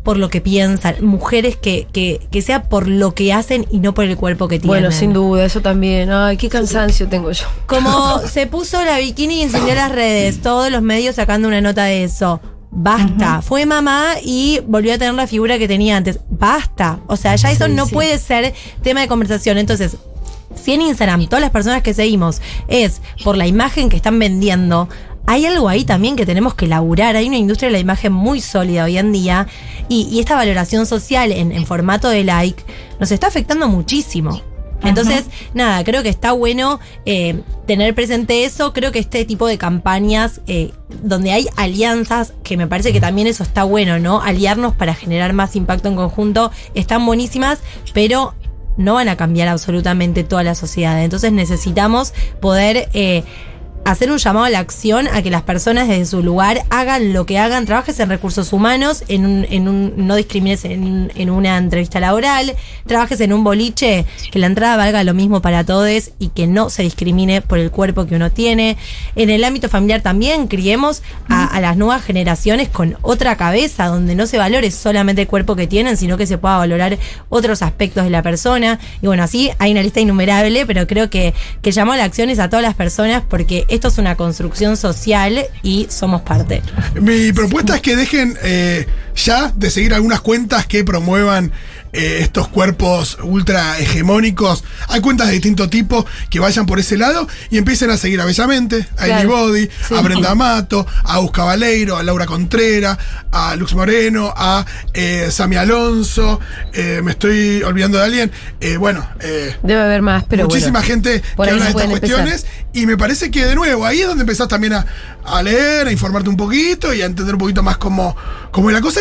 por lo que piensan, mujeres que, que, que sea por lo que hacen y no por el cuerpo que tienen.
Bueno, sin duda, eso también. Ay, qué cansancio tengo yo.
Como se puso la bikini y encendió las redes, todos los medios sacando una nota de eso. Basta. Fue mamá y volvió a tener la figura que tenía antes. Basta. O sea, ya eso
Sí,
no
sí.
puede ser tema de conversación. Entonces, si en Instagram todas las personas que seguimos es por la imagen que están vendiendo, hay algo ahí también que tenemos que laburar. Hay una industria de la imagen muy sólida hoy en día y, y esta valoración social en, en formato de like nos está afectando muchísimo. Entonces, nada, creo que está bueno eh, tener presente eso. Creo que este tipo de campañas eh, donde hay alianzas, que me parece que también eso está bueno, ¿no? Aliarnos para generar más impacto en conjunto, están buenísimas, pero no van a cambiar absolutamente toda la sociedad. Entonces necesitamos poder eh, hacer un llamado a la acción a que las personas desde su lugar hagan lo que hagan, trabajes en recursos humanos, en un, en un, no discrimines en, en una entrevista laboral, trabajes en un boliche, que la entrada valga lo mismo para todos y que no se discrimine por el cuerpo que uno tiene. En el ámbito familiar también criemos a, a las nuevas generaciones con otra cabeza, donde no se valore solamente el cuerpo que tienen, sino que se pueda valorar otros aspectos de la persona. Y bueno, así hay una lista innumerable, pero creo que, que llamó a la acción es a todas las personas porque esto es una construcción social y somos parte.
Mi propuesta es que dejen eh, ya de seguir algunas cuentas que promuevan eh, estos cuerpos ultra hegemónicos. Hay cuentas de distinto tipo que vayan por ese lado y empiecen a seguir a Bellamente, a
Claro.
Body,
Sí.
a Brenda Mato, a Gus Cabaleiro, a Laura Contreras, a Lux Moreno, a eh, Sami Alonso. eh, me estoy olvidando de alguien. Eh, bueno, eh,
Debe haber más, pero
muchísima
bueno.
gente que habla de estas
empezar.
cuestiones y me parece que de nuevo ahí es donde empezás también a, a leer, a informarte un poquito y a entender un poquito más cómo, cómo es la cosa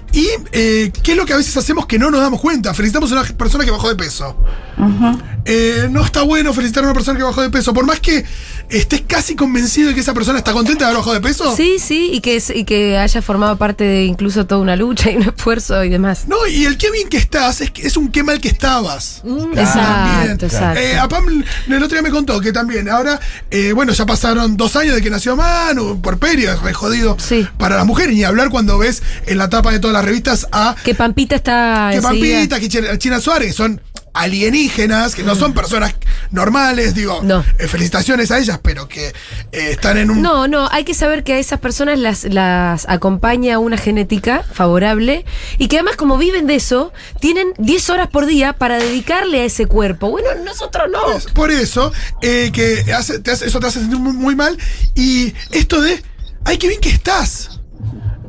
y, y, eh, qué es lo que a veces hacemos que no nos damos cuenta. Felicitamos a una persona que bajó de peso. Eh, no está bueno felicitar a una persona que bajó de peso, por más que estés casi convencido de que esa persona está contenta de haber bajado de peso.
Sí, sí, y que, es- y que haya formado parte de incluso toda una lucha y un esfuerzo y demás.
No, y el qué bien que estás es, que- es un qué mal que estabas.
Exacto,
También.
exacto.
Eh, a Pam el otro día me contó que también, ahora, bueno, ya pasaron dos años de que nació Manu, por perio, es re jodido
Sí.
para las mujeres, ni hablar cuando ves en la tapa de todas las revistas a
Que Pampita está.
que Pampita, que China, Suárez, que son alienígenas, que no son personas normales, digo,
No.
eh, felicitaciones a ellas, pero que eh, están en un...
No, no, hay que saber que a esas personas las, las acompaña una genética favorable y que además como viven de eso, tienen 10 horas por día para dedicarle a ese cuerpo. Bueno, nosotros no.
Por eso, eh, que hace- te hace- eso te hace sentir muy, muy mal. Y esto de, ay, qué bien que estás.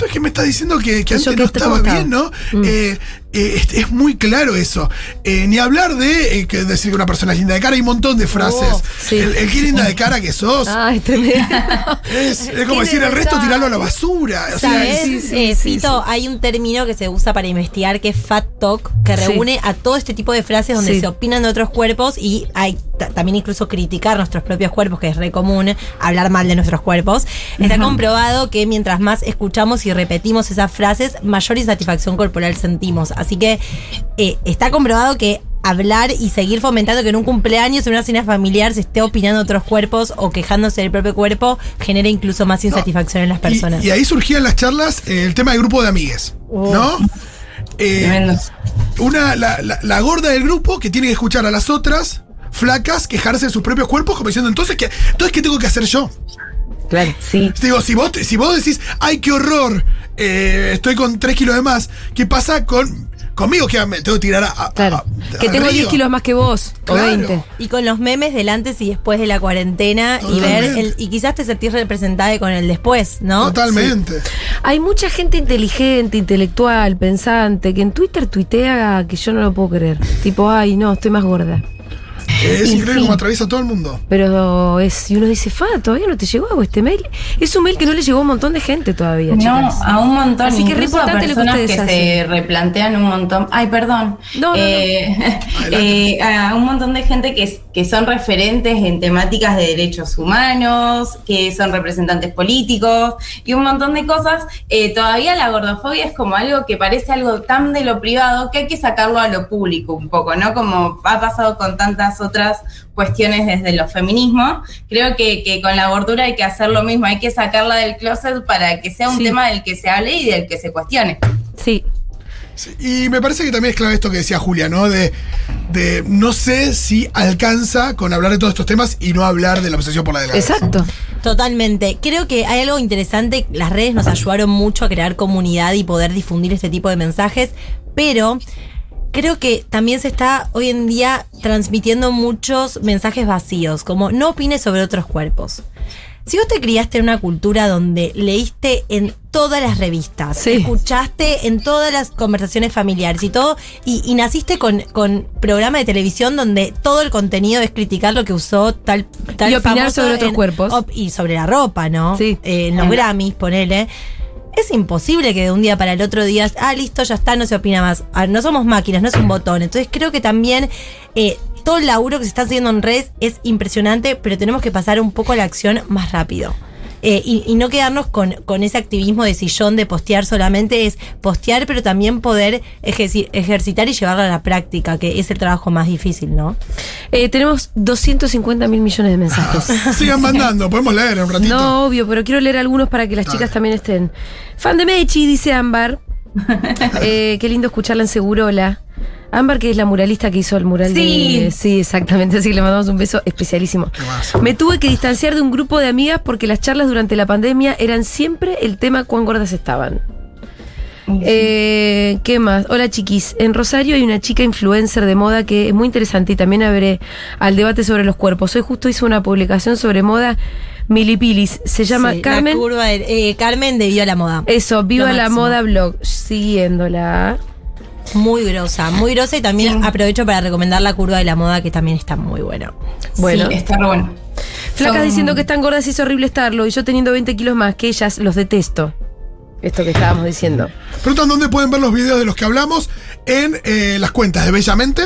Entonces, ¿qué me estás diciendo que, que antes
que
no estaba bien, no?
Mm.
Eh, eh, es, es muy claro eso. Eh, ni hablar de eh, que decir que una persona es linda de cara, hay un montón de frases.
Oh, sí.
el, el qué linda de cara que sos.
Ay, tremendo.
es, es como decir, el resto tirarlo a la basura. O sea,
sí, sí,
Eh,
sí,
Fito, hay un término que se usa para investigar que es Fat Talk, que
Sí.
reúne a todo este tipo de frases donde
Sí.
se opinan de otros cuerpos y hay ta- también incluso criticar nuestros propios cuerpos, que es re común hablar mal de nuestros cuerpos. Está comprobado que mientras más escuchamos y repetimos esas frases, mayor insatisfacción corporal sentimos. Así que eh, está comprobado que hablar y seguir fomentando que en un cumpleaños, en una cena familiar, se esté opinando de otros cuerpos o quejándose del propio cuerpo, genera incluso más insatisfacción en las personas.
Y, y ahí surgía en las charlas eh, el tema del grupo de amigues, ¿no? Eh,
Tremendo.
una, la, la- la gorda del grupo que tiene que escuchar a las otras flacas quejarse de sus propios cuerpos, como diciendo, entonces, ¿qué, entonces, ¿qué tengo que hacer yo?
Claro, sí.
Digo, si vos, si vos decís, ay, qué horror, eh, estoy con 3 kilos de más, ¿qué pasa con conmigo? Que me tengo que tirar a. a-
Claro.
a-
que tengo
río?
10 kilos más que vos,
Claro.
o 20.
Y con los memes del antes y después de la cuarentena y ver el, y quizás te sentís representada con el después, ¿no?
Totalmente.
Hay mucha gente inteligente, intelectual, pensante, que en Twitter tuitea que yo no lo puedo creer. Tipo, ay, no, estoy más gorda.
Es
Y
increíble
sí.
cómo atraviesa todo el mundo.
Pero es, y uno dice, Fa, todavía no te llegó a este mail. Es un mail que no le llegó a un montón de gente todavía,
No,
chicas.
a un montón.
Así que
a
importante lo que
personas que, se replantean un montón. Ay, perdón.
No, no, no.
Eh, eh, a un montón de gente que, es- que son referentes en temáticas de derechos humanos, que son representantes políticos y un montón de cosas. Eh, todavía la gordofobia es como algo que parece algo tan de lo privado que hay que sacarlo a lo público un poco, ¿no? Como ha pasado con tantas otras cuestiones desde los feminismos. Creo que, que con la gordura hay que hacer lo mismo, hay que sacarla del closet para que sea un
Sí.
tema del que se hable y del que se cuestione.
Sí.
Sí, Y me parece que también es clave esto que decía Julia, ¿no? De, de no sé si alcanza con hablar de todos estos temas y no hablar de la obsesión por la delgadez.
Exacto.
Totalmente. Creo que hay algo interesante. Las redes nos ayudaron mucho a crear comunidad y poder difundir este tipo de mensajes, pero creo que también se está hoy en día transmitiendo muchos mensajes vacíos, como no opines sobre otros cuerpos. Si vos te criaste en una cultura donde leíste en todas las revistas,
Sí.
escuchaste en todas las conversaciones familiares y todo, y, y naciste con, con programa de televisión donde todo el contenido es criticar lo que usó tal, tal
Y opinar sobre otros
en-
cuerpos.
op- y sobre la ropa, ¿no?
Sí.
Eh, en los Grammys, ponele. Es imposible que de un día para el otro digas, ah, listo, ya está, no se opina más. Ah, no somos máquinas, no es un botón. Entonces creo que también eh, todo el laburo que se está haciendo en redes es impresionante, pero tenemos que pasar un poco a la acción más rápido. Eh, y, y no quedarnos con, con ese activismo de sillón de postear solamente, es postear, pero también poder ejerci- ejercitar y llevarlo a la práctica, que es el trabajo más difícil, ¿no?
Eh, tenemos 250 mil millones de mensajes.
Sigan mandando, podemos leer en un ratito.
No, obvio, pero quiero leer algunos para que las chicas también estén. Fan de Mechi, dice Ámbar. Eh, qué lindo escucharla en Segurola. Ámbar, que es la muralista que hizo el mural
Sí.
de. Sí, exactamente. Así que le mandamos un beso especialísimo.
más?
Me tuve que distanciar de un grupo de amigas porque las charlas durante la pandemia eran siempre el tema cuán gordas estaban. Eh, ¿Qué más? Hola chiquis. En Rosario hay una chica influencer de moda que es muy interesante y también abre al debate sobre los cuerpos. Hoy justo hizo una publicación sobre moda Milipilis. Se llama
Sí, la
Carmen.
curva de- eh, Carmen de Viva la Moda.
Eso, Viva la. Moda Blog. Siguiéndola.
Muy grosa, muy grosa y también aprovecho para recomendar la curva de la moda que también está muy buena.
Bueno.
Sí, está bueno.
Flacas
Son-
diciendo que están gordas y es horrible estarlo. Y yo teniendo 20 kilos más que ellas, los detesto. Esto que estábamos diciendo.
Preguntan dónde pueden ver los videos de los que hablamos en eh, las cuentas de Bellamente.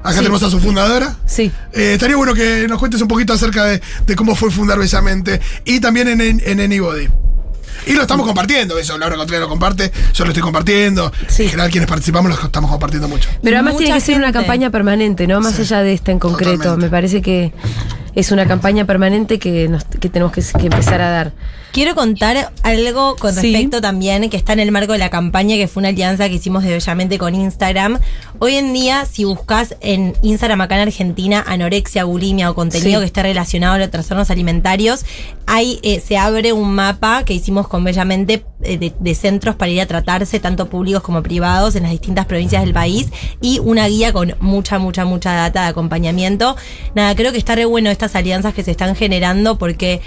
Acá
Sí.
tenemos a su fundadora.
Sí.
Eh, estaría bueno que nos cuentes un poquito acerca de, de cómo fue fundar Bellamente. Y también en, en, en Anybody. Y lo estamos compartiendo, eso. Laura Contreras lo comparte, yo lo estoy compartiendo.
Sí.
En general, quienes participamos lo estamos compartiendo mucho.
Pero además
Mucha
tiene que ser una campaña permanente, ¿no? Más allá de esta en concreto.
Totalmente.
Me parece que es una campaña permanente que, nos- que tenemos que, que empezar a dar.
Quiero contar algo con
Sí.
respecto también, que está en el marco de la campaña, que fue una alianza que hicimos de Bellamente con Instagram. Hoy en día, si buscas en Instagram acá en Argentina anorexia, bulimia o contenido
Sí.
que esté relacionado a los trastornos alimentarios, ahí eh, se abre un mapa que hicimos con Bellamente eh, de, de centros para ir a tratarse, tanto públicos como privados, en las distintas provincias del país, y una guía con mucha, mucha, mucha data de acompañamiento. Nada, creo que está re bueno estas alianzas que se están generando porque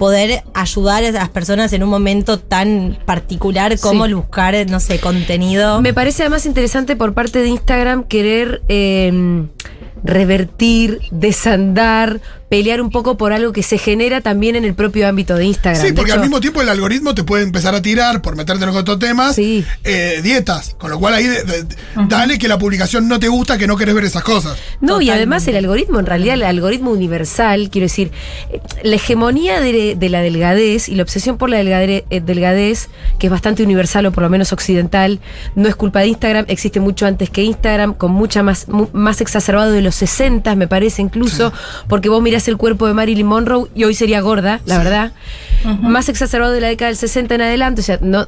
poder ayudar a las personas en un momento tan particular como
Sí.
el buscar, no sé, contenido.
Me parece además interesante por parte de Instagram querer eh, revertir, desandar, pelear un poco por algo que se genera también en el propio ámbito de Instagram.
Sí,
De
porque al mismo tiempo el algoritmo te puede empezar a tirar por meterte en otros temas,
Sí.
eh, dietas. Con lo cual ahí de- de- dale que la publicación no te gusta, que no querés ver esas cosas.
No, y además el algoritmo, en realidad el algoritmo universal, quiero decir, eh, la hegemonía de, de la delgadez y la obsesión por la eh, delgadez, que es bastante universal o por lo menos occidental, no es culpa de Instagram, existe mucho antes que Instagram, con mucha más, más exacerbado de los 60, me parece incluso, porque vos mirás el cuerpo de Marilyn Monroe y hoy sería gorda, la verdad, más exacerbado de la década del 60 en adelante, o sea, no...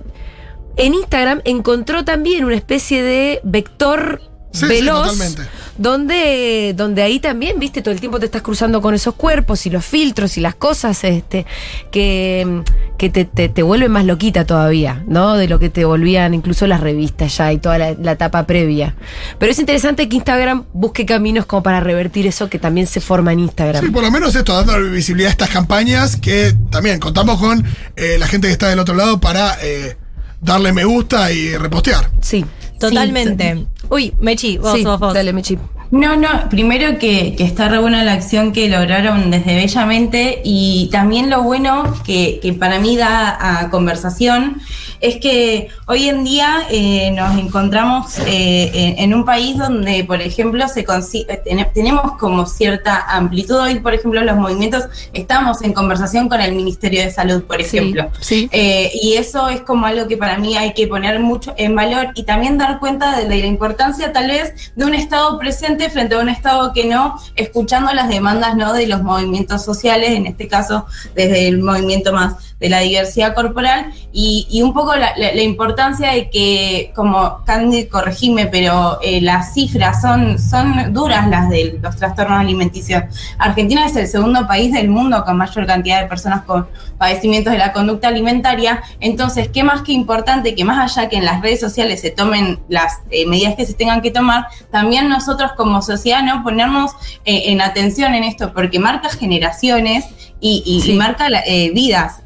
En Instagram encontró también una especie de vector
Sí,
veloz
totalmente.
donde, donde ahí también, viste, todo el tiempo te estás cruzando con esos cuerpos y los filtros y las cosas este, que, que te, te, te vuelven más loquita todavía, ¿no? De lo que te volvían incluso las revistas ya y toda la, la etapa previa. Pero es interesante que Instagram busque caminos como para revertir eso que también se forma en Instagram.
Sí, por lo menos esto, dando visibilidad a estas campañas que también contamos con eh, la gente que está del otro lado para eh, darle me gusta y repostear.
Sí.
Totalmente. Uy, Mechi, vos,
Sí,
vos, vos.
dale, Mechi.
No, no, primero que, que está re buena la acción que lograron desde Bellamente y también lo bueno que, que para mí da a conversación es que hoy en día eh, nos encontramos eh, en, un país donde, por ejemplo, se eh, ten- tenemos como cierta amplitud. Hoy, por ejemplo, los movimientos estamos en conversación con el Ministerio de Salud, por
Sí,
ejemplo.
sí.
Eh, y eso es como algo que para mí hay que poner mucho en valor y también dar cuenta de la importancia tal vez de un Estado presente frente a un Estado que no, escuchando las demandas ¿no? de los movimientos sociales, en este caso desde el movimiento más de la diversidad corporal, y, un poco la importancia de que, como Candy, corregime, pero eh, las cifras son, son duras las de los trastornos alimenticios. Argentina es el segundo país del mundo con mayor cantidad de personas con padecimientos de la conducta alimentaria, entonces, ¿qué más que importante que más allá que en las redes sociales se tomen las eh, medidas que se tengan que tomar, también nosotros como sociedad no ponernos eh, en atención en esto, porque marca generaciones y, y- y
Sí.
marca la- eh, vidas.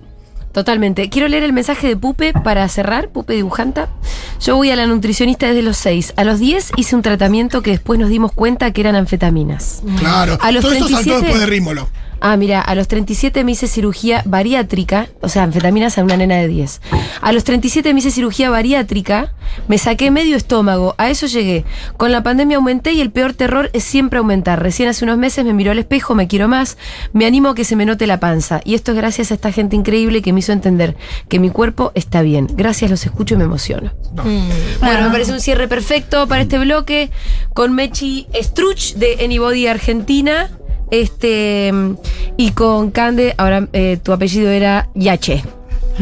Totalmente. Quiero leer el mensaje de Pupe para cerrar. Pupe dibujanta. Yo voy a la nutricionista desde los 6. A los 10 hice un tratamiento que después nos dimos cuenta que eran anfetaminas.
Claro.
A los
Todo esto saltó
37
después de Rímolo.
Ah, mira, a los 37 me hice cirugía bariátrica, o sea, anfetaminas a una nena de 10. A los 37 me hice cirugía bariátrica, me saqué medio estómago, a eso llegué. Con la pandemia aumenté y el peor terror es siempre aumentar. Recién hace unos meses me miró al espejo, me quiero más, me animo a que se me note la panza. Y esto es gracias a esta gente increíble que me hizo entender que mi cuerpo está bien. Gracias, los escucho y me emociono. Bueno, me parece un cierre perfecto para este bloque con Mechi Struch de Anybody Argentina. Este y con Cande, ahora eh, tu apellido era Yache.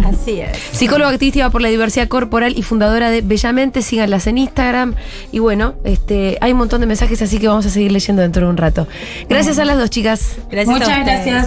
Así es.
Psicóloga activista por la diversidad corporal y fundadora de Bellamente, síganlas en Instagram. Y bueno, este, hay un montón de mensajes, así que vamos a seguir leyendo dentro de un rato. Gracias a las dos chicas.
Gracias a
Muchas gracias.